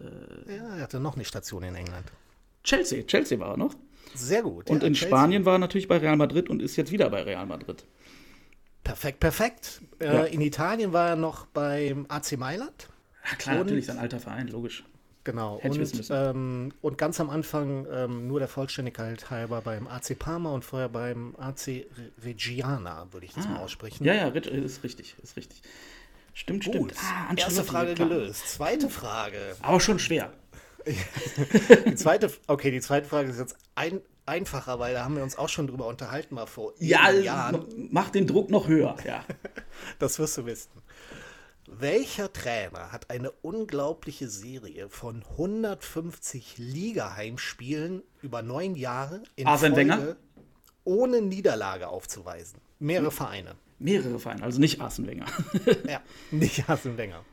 Äh, Ja, er hatte noch eine Station in England. Chelsea, Chelsea war er noch. Sehr gut. Und ja, in Chelsea. Spanien war er natürlich bei Real Madrid und ist jetzt wieder bei Real Madrid. Perfekt, perfekt. Äh, Ja. In Italien war er noch beim AC Mailand. Ja klar, Und- natürlich, sein alter Verein, logisch. Genau. Und, ähm, und ganz am Anfang, ähm, nur der Vollständigkeit halber, beim AC Parma und vorher beim AC Re- Reggiana, würde ich das mal aussprechen. Ja, ja, ist richtig, ist richtig. Stimmt, Gut. stimmt. Ah, Erste Frage gelöst. Zweite Frage. Aber schon schwer. Die zweite, okay, die zweite Frage ist jetzt ein, einfacher, weil da haben wir uns auch schon drüber unterhalten, mal vor Ja, Jahren. mach den Druck noch höher. Ja. Das wirst du wissen. Welcher Trainer hat eine unglaubliche Serie von 150 Ligaheimspielen über neun Jahre in Arsene Folge Wenger? ohne Niederlage aufzuweisen? Mehrere Vereine. Mehrere Vereine, also nicht Arsene Wenger. Ja, nicht Arsene Wenger.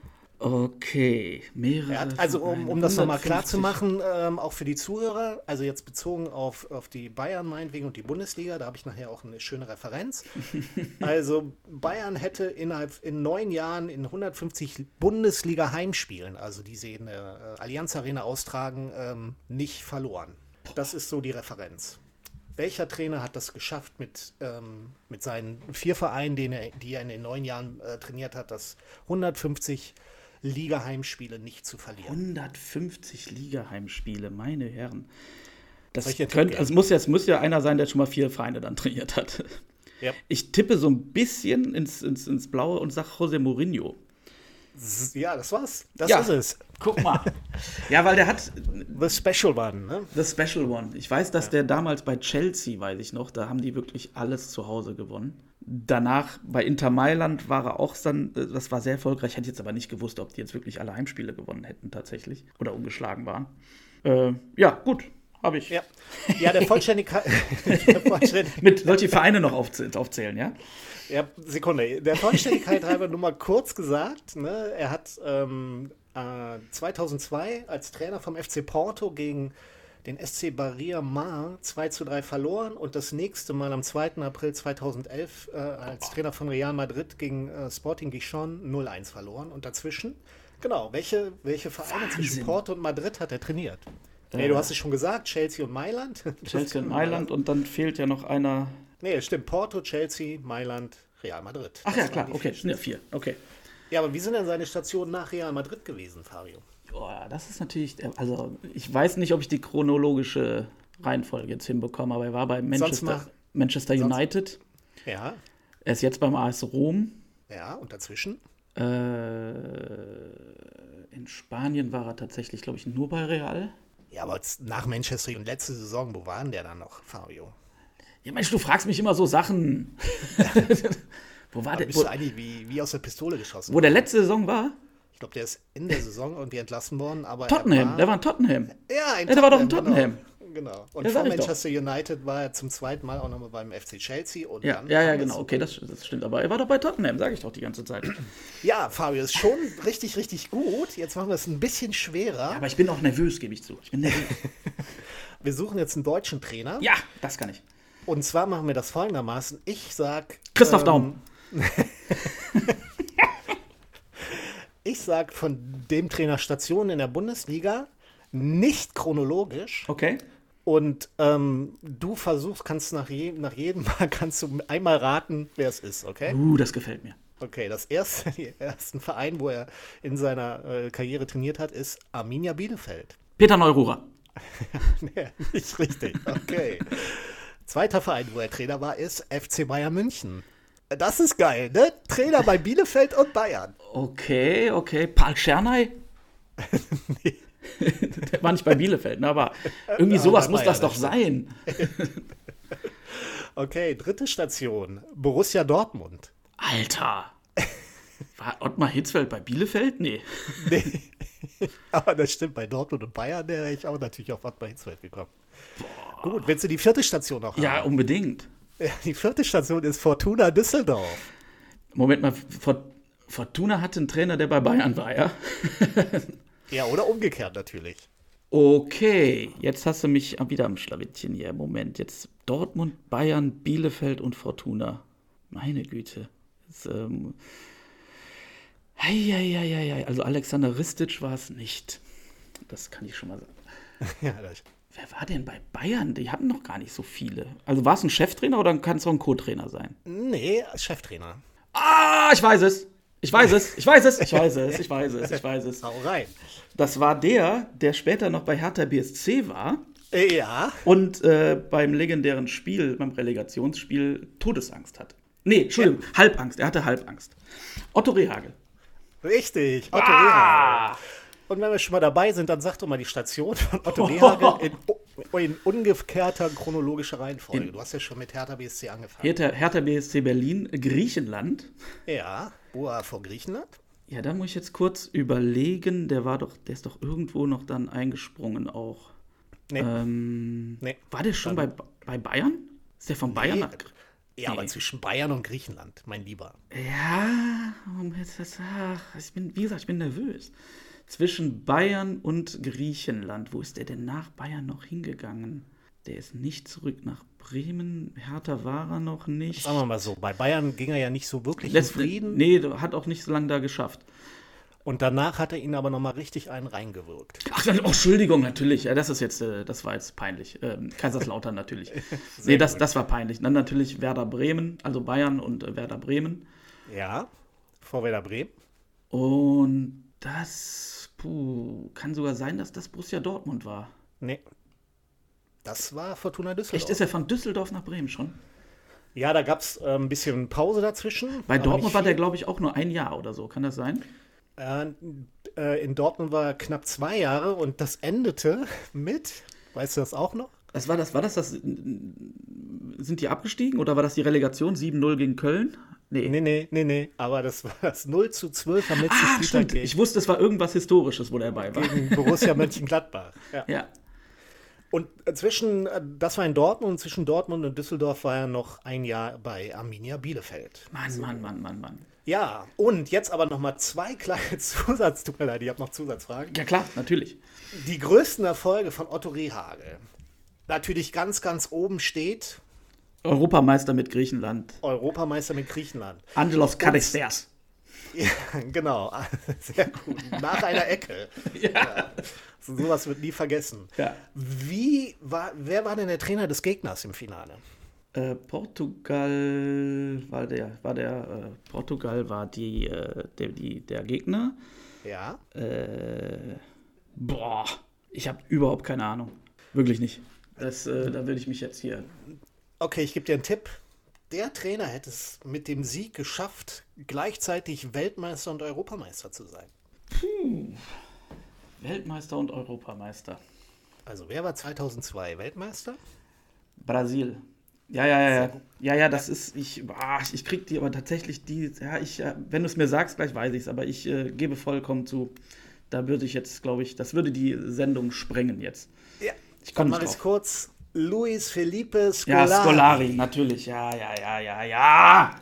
Okay, mehrere. Er hat, also um, um das nochmal klar 150. zu machen, ähm, auch für die Zuhörer, also jetzt bezogen auf, auf die Bayern meinetwegen und die Bundesliga, da habe ich nachher auch eine schöne Referenz. also Bayern hätte innerhalb in neun Jahren in 150 Bundesliga-Heimspielen, also die sie in der äh, Allianz Arena austragen, ähm, nicht verloren. Das ist so die Referenz. Welcher Trainer hat das geschafft mit, ähm, mit seinen vier Vereinen, er, die er in den neun Jahren äh, trainiert hat, das 150 Liga-Heimspiele nicht zu verlieren? 150 Ligaheimspiele, meine Herren. Das, könnte, also muss, ja, es muss ja einer sein, der schon mal vier Vereine dann trainiert hat. Ja. Ich tippe so ein bisschen ins, ins, ins Blaue und sage Jose Mourinho. Ja, das war's. Das Ja. ist es. Guck mal. ja, weil der hat The Special One, ne? The Special One. Ich weiß, dass der damals bei Chelsea, weiß ich noch, da haben die wirklich alles zu Hause gewonnen. Danach bei Inter Mailand war er auch dann, äh, das war sehr erfolgreich. Ich hätte jetzt aber nicht gewusst, ob die jetzt wirklich alle Heimspiele gewonnen hätten tatsächlich oder ungeschlagen waren. Äh, ja, gut, habe ich. Ja. Ja, der Vollständigkeit. Vollständig Mit solche Vereine noch aufzäh- aufzählen, ja? ja, Sekunde. Der Vollständigkeit halber nur mal kurz gesagt, ne? Er hat ähm, äh, 2002 als Trainer vom FC Porto gegen den SC Barria Mar 2 zu 3 verloren und das nächste Mal am 2. April 2011 äh, als Trainer von Real Madrid gegen äh, Sporting Gijon 0-1 verloren. Und dazwischen, genau, welche, welche Vereine zwischen Wahnsinn. Porto und Madrid hat er trainiert? Nee, du hast es schon gesagt, Chelsea und Mailand. Chelsea und Mailand und dann fehlt ja noch einer. Nee, stimmt. Porto, Chelsea, Mailand, Real Madrid. Ach Das ja, klar, okay, vier. ja vier. Okay. Ja, aber wie sind denn seine Stationen nach Real Madrid gewesen, Fabio? Boah, das ist natürlich, also ich weiß nicht, ob ich die chronologische Reihenfolge jetzt hinbekomme, aber er war bei Manchester, mach- Manchester United. Ja, Er ist jetzt beim AS Rom. ja, und dazwischen? Äh, in Spanien war er tatsächlich, glaube ich, nur bei Real. Ja, aber nach Manchester und letzte Saison, wo waren der dann noch, Fabio? Ja, Mensch, du fragst mich immer so Sachen. wo war Da der? bist Wo, du eigentlich wie, wie aus der Pistole geschossen. wo der letzte Saison war? Ich glaube, der ist in der Saison irgendwie entlassen worden, aber Tottenham. war, Der war in Tottenham. ja, in Ja, der war doch in Genau. Tottenham. genau. Und Ja, vor ich doch. Manchester United war er zum zweiten Mal auch nochmal beim FC Chelsea. Und Ja, dann ja, ja, genau. Okay, das, das stimmt. Aber er war doch bei Tottenham, sage ich doch die ganze Zeit. Ja, Fabio, ist schon richtig, richtig gut. Jetzt machen wir es ein bisschen schwerer. Aber ich bin auch nervös, gebe ich zu. Ich bin nervös. Wir suchen jetzt einen deutschen Trainer. ja, das kann ich. Und zwar machen wir das folgendermaßen. Ich sag. Christoph ähm, Daum. Ich sag von dem Trainer Station in der Bundesliga nicht chronologisch. Okay. Und ähm, du versuchst, kannst nach, je, nach jedem Mal kannst du einmal raten, wer es ist, okay? Uh, das gefällt mir. Okay, das erste, den ersten Verein, wo er in seiner äh, Karriere trainiert hat, ist Arminia Bielefeld. Peter Neururer. nee, nicht richtig. Okay. Zweiter Verein, wo er Trainer war, ist FC Bayern München. Das ist geil, ne? Trainer bei Bielefeld und Bayern. Okay, okay. Paul Czernay? Der war nicht bei Bielefeld, ne? aber irgendwie Ja, sowas muss Bayern, das doch sein. Okay, dritte Station, Borussia Dortmund. Alter. War Ottmar Hitzfeld bei Bielefeld? Nee. Nee. Aber das stimmt, bei Dortmund und Bayern wäre ich auch natürlich auf Ottmar Hitzfeld gekommen. Gut, willst du die vierte Station noch Ja, haben? unbedingt. Die vierte Station ist Fortuna Düsseldorf. Moment mal, Fort- Fortuna hatte einen Trainer, der bei Bayern war, ja? Ja, oder umgekehrt natürlich. Okay, jetzt hast du mich wieder am Schlawittchen hier. Moment, jetzt Dortmund, Bayern, Bielefeld und Fortuna. Meine Güte. Das, ähm, Eieieiei. Also Alexander Ristic war es nicht. Das kann ich schon mal sagen. Ja, das, Wer war denn bei Bayern? Die hatten noch gar nicht so viele. Also war es ein Cheftrainer oder kann es auch ein Co-Trainer sein? nee, als Cheftrainer. Ah, ich weiß es. Ich weiß es. Ich weiß es. Ich weiß es. Ich weiß es. Ich weiß es. Hau rein. Das war der, der später noch bei Hertha BSC war Ja, und äh, beim legendären Spiel, beim Relegationsspiel, Todesangst hat. Nee, Entschuldigung, Halbangst. Er hatte Halbangst. Otto Rehagel. richtig. Otto Ah! Rehagel. Und wenn wir schon mal dabei sind, dann sag doch mal die Station von Otto Rehagel in, in umgekehrter chronologischer Reihenfolge. Du hast ja schon mit Hertha BSC angefangen. Hertha, Hertha BSC Berlin, Griechenland. Ja, er vor Griechenland? Ja, da muss ich jetzt kurz überlegen. Der war doch, der ist doch irgendwo noch dann eingesprungen auch. Nee. Ähm, nee. war der schon bei, bei Bayern? Ist der von Bayern Nee. nach. Ja, aber Nee. zwischen Bayern und Griechenland, mein Lieber. Ja, warum jetzt das? Ach, ich bin, wie gesagt, ich bin nervös. Zwischen Bayern und Griechenland. Wo ist der denn nach Bayern noch hingegangen? Der ist nicht zurück nach Bremen. Hertha war er noch nicht. Sagen wir mal so, bei Bayern ging er ja nicht so wirklich in Letzt, Frieden. nee, hat auch nicht so lange da geschafft. Und danach hat er ihn aber nochmal richtig einen reingewirkt. Ach, dann, oh, Entschuldigung, natürlich. Ja, das ist jetzt, äh, das war jetzt peinlich. Ähm, Kaiserslautern natürlich. nee, das, das war peinlich. Dann natürlich Werder Bremen, also Bayern und äh, Werder Bremen. Ja, vor Werder Bremen. Und das, puh, kann sogar sein, dass das Borussia Dortmund war. Nee. Das war Fortuna Düsseldorf. Echt, ist er von Düsseldorf nach Bremen schon? Ja, da gab es äh, ein bisschen Pause dazwischen. Bei Dortmund war der, glaube ich, auch nur ein Jahr oder so. Kann das sein? Äh, äh, in Dortmund war er knapp zwei Jahre und das endete mit, weißt du das auch noch? Das war das, war das, das, sind die abgestiegen oder war das die Relegation 7-0 gegen Köln? Nee. Nee, nee, nee, nee. Aber das war das 0 zu 12 am letzten Ah, Spieltag stimmt. gegen, Ich wusste, es war irgendwas Historisches, wo der bei war. gegen Borussia Mönchengladbach. Ja. Ja. Und äh, zwischen, äh, das war in Dortmund und zwischen Dortmund und Düsseldorf war er noch ein Jahr bei Arminia Bielefeld. Mann, Mann, Mann, Mann, Mann. Ja, und jetzt aber noch mal zwei kleine Zusatz, tut mir leid, ich habe noch Zusatzfragen. Ja, klar, natürlich. Die größten Erfolge von Otto Rehagel. Natürlich ganz, ganz oben steht Europameister mit Griechenland. Europameister mit Griechenland. Angelos Karisteas. Ja, genau, sehr gut. Nach einer Ecke. Ja. So, sowas wird nie vergessen. Ja. Wie war, wer war denn der Trainer des Gegners im Finale? Äh, Portugal war der, war der, äh, Portugal war die, äh, der, die, der Gegner. Ja. Äh, boah, ich habe überhaupt keine Ahnung. Wirklich nicht. Das, äh, da würde ich mich jetzt hier. Okay, ich gebe dir einen Tipp. Der Trainer hätte es mit dem Sieg geschafft, gleichzeitig Weltmeister und Europameister zu sein. Weltmeister und Europameister. Also wer war 2002 Weltmeister? Brasil. Ja, ja, ja, ja. Ja, ja, das ist, ich, ah, ich krieg die aber tatsächlich die, ja, ich, äh, wenn du es mir sagst, gleich weiß ich es, aber ich äh, gebe vollkommen zu, da würde ich jetzt, glaube ich, das würde die Sendung sprengen jetzt. Ja. Ich komme nicht drauf. kurz. Luis Felipe Scolari. Ja, Scolari, natürlich, ja, ja, ja, ja, ja.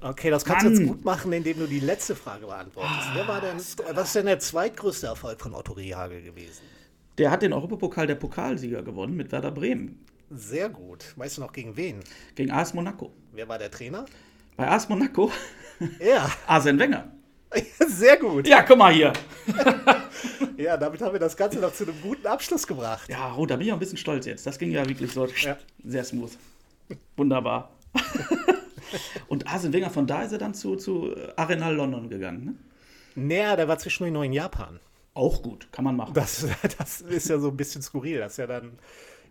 Okay, das kannst du Mann. jetzt gut machen, indem du die letzte Frage beantwortest. Wer war denn, was ist denn der zweitgrößte Erfolg von Otto Rehagel gewesen? Der hat den Europapokal der Pokalsieger gewonnen mit Werder Bremen Sehr gut. Weißt du noch gegen wen? gegen AS Monaco. Wer war der Trainer? Bei AS Monaco, Ja, Arsene Wenger. sehr gut. Ja, guck mal hier. Ja, damit haben wir das Ganze noch zu einem guten Abschluss gebracht. Ja, oh, da bin ich auch ein bisschen stolz jetzt. Das ging ja wirklich so Ja. sehr smooth. Wunderbar. Und Arsene Wenger, von da ist er dann zu, zu Arenal London gegangen. Ne? Naja, der war zwischendurch noch in Japan. Auch gut, kann man machen. Das, das ist ja so ein bisschen skurril, dass er dann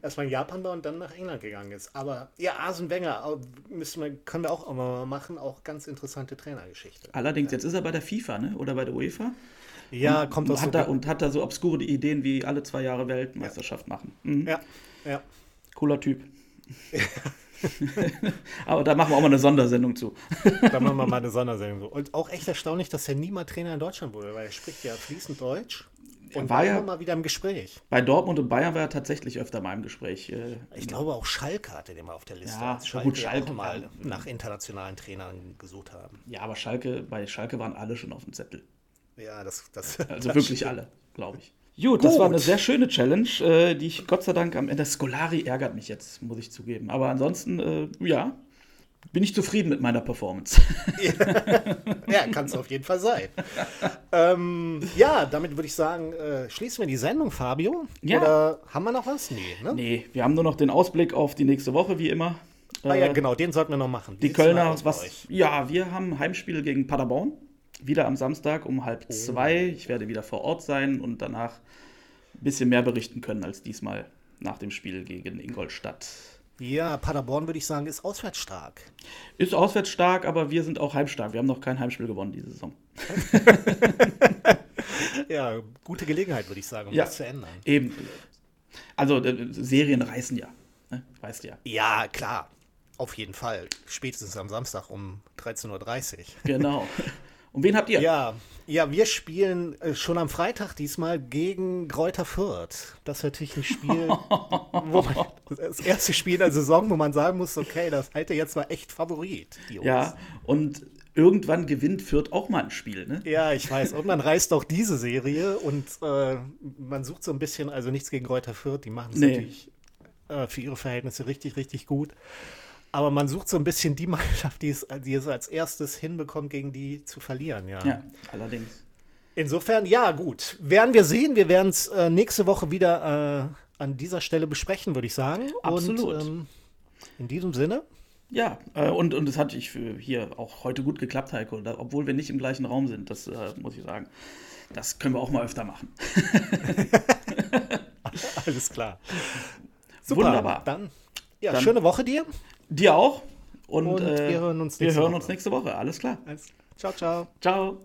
erstmal in Japan war und dann nach England gegangen ist. Aber ja, Arsene Wenger müssen wir, können wir auch immer mal machen. Auch ganz interessante Trainergeschichte. Allerdings, jetzt ist er bei der FIFA, ne? Oder bei der UEFA. Ja, kommt Und aus so. hat, da, und hat da so obskure Ideen wie alle zwei Jahre Weltmeisterschaft machen. Mhm. Ja, ja. Cooler Typ. Aber da machen wir auch mal eine Sondersendung zu. Da machen wir mal eine Sondersendung. so. Und auch echt erstaunlich, dass er nie mal Trainer in Deutschland wurde, weil er spricht ja fließend Deutsch. Und war war ja- immer mal wieder im Gespräch. Bei Dortmund und Bayern war er tatsächlich öfter mal im Gespräch. äh, Ich glaube auch Schalke hatte den mal auf der Liste. Ja, ja gut, Schalke auch mal nach internationalen Trainern gesucht haben. Ja, aber Schalke, bei Schalke waren alle schon auf dem Zettel. Ja, das, das Also das wirklich stimmt. alle, glaube ich. Gut, das war eine sehr schöne Challenge, äh, die ich Gott sei Dank am Ende. Scolari ärgert mich jetzt, muss ich zugeben. Aber ansonsten, äh, ja, bin ich zufrieden mit meiner Performance. Ja, kann es auf jeden Fall sein. ähm, ja, damit würde ich sagen, äh, schließen wir die Sendung, Fabio. Ja. Oder haben wir noch was? Nee, ne? nee, wir haben nur noch den Ausblick auf die nächste Woche, wie immer. Ah, ja, Äh, genau, den sollten wir noch machen. Wie Die Kölner, was? Ja, wir haben Heimspiel gegen Paderborn. Wieder am Samstag um Oh. halb zwei. Ich werde wieder vor Ort sein und danach ein bisschen mehr berichten können als diesmal nach dem Spiel gegen Ingolstadt. Ja, Paderborn würde ich sagen, ist auswärts stark. Ist auswärts stark, aber wir sind auch heimstark. Wir haben noch kein Heimspiel gewonnen diese Saison. Ja, gute Gelegenheit, würde ich sagen, um Ja. das zu ändern. Eben. Also äh, Serien reißen ja. Ne? Weißt ja. Ja, klar. Auf jeden Fall. Spätestens am Samstag um 13.30 Uhr. Genau. Und wen habt ihr? Ja, ja, wir spielen äh, schon am Freitag diesmal gegen Greuther Fürth. Das ist natürlich ein Spiel, wo man, das erste Spiel der Saison, wo man sagen muss, okay, das halte jetzt mal echt Favorit. Ja, und irgendwann gewinnt Fürth auch mal ein Spiel, ne? Ja, ich weiß. Und man reißt auch diese Serie und äh, man sucht so ein bisschen, also nichts gegen Greuther Fürth, die machen es Nee. natürlich äh, für ihre Verhältnisse richtig, richtig gut. Aber man sucht so ein bisschen die Mannschaft, die es, die es als erstes hinbekommt, gegen die zu verlieren, ja. Ja, allerdings. Insofern, ja, gut. Werden wir sehen. Wir werden es äh, nächste Woche wieder äh, an dieser Stelle besprechen, würde ich sagen. Absolut. Und ähm, in diesem Sinne, Ja, äh, und, und es hat ich hier auch heute gut geklappt, Heiko, da, obwohl wir nicht im gleichen Raum sind, das äh, muss ich sagen. Das können wir auch mal öfter machen. alles klar. Super. Wunderbar. Dann, ja, Dann- schöne Woche dir. Dir auch. Und, Und äh, wir hören uns wir nächste hören Woche. uns nächste Woche. Alles klar. Ciao, ciao. Ciao.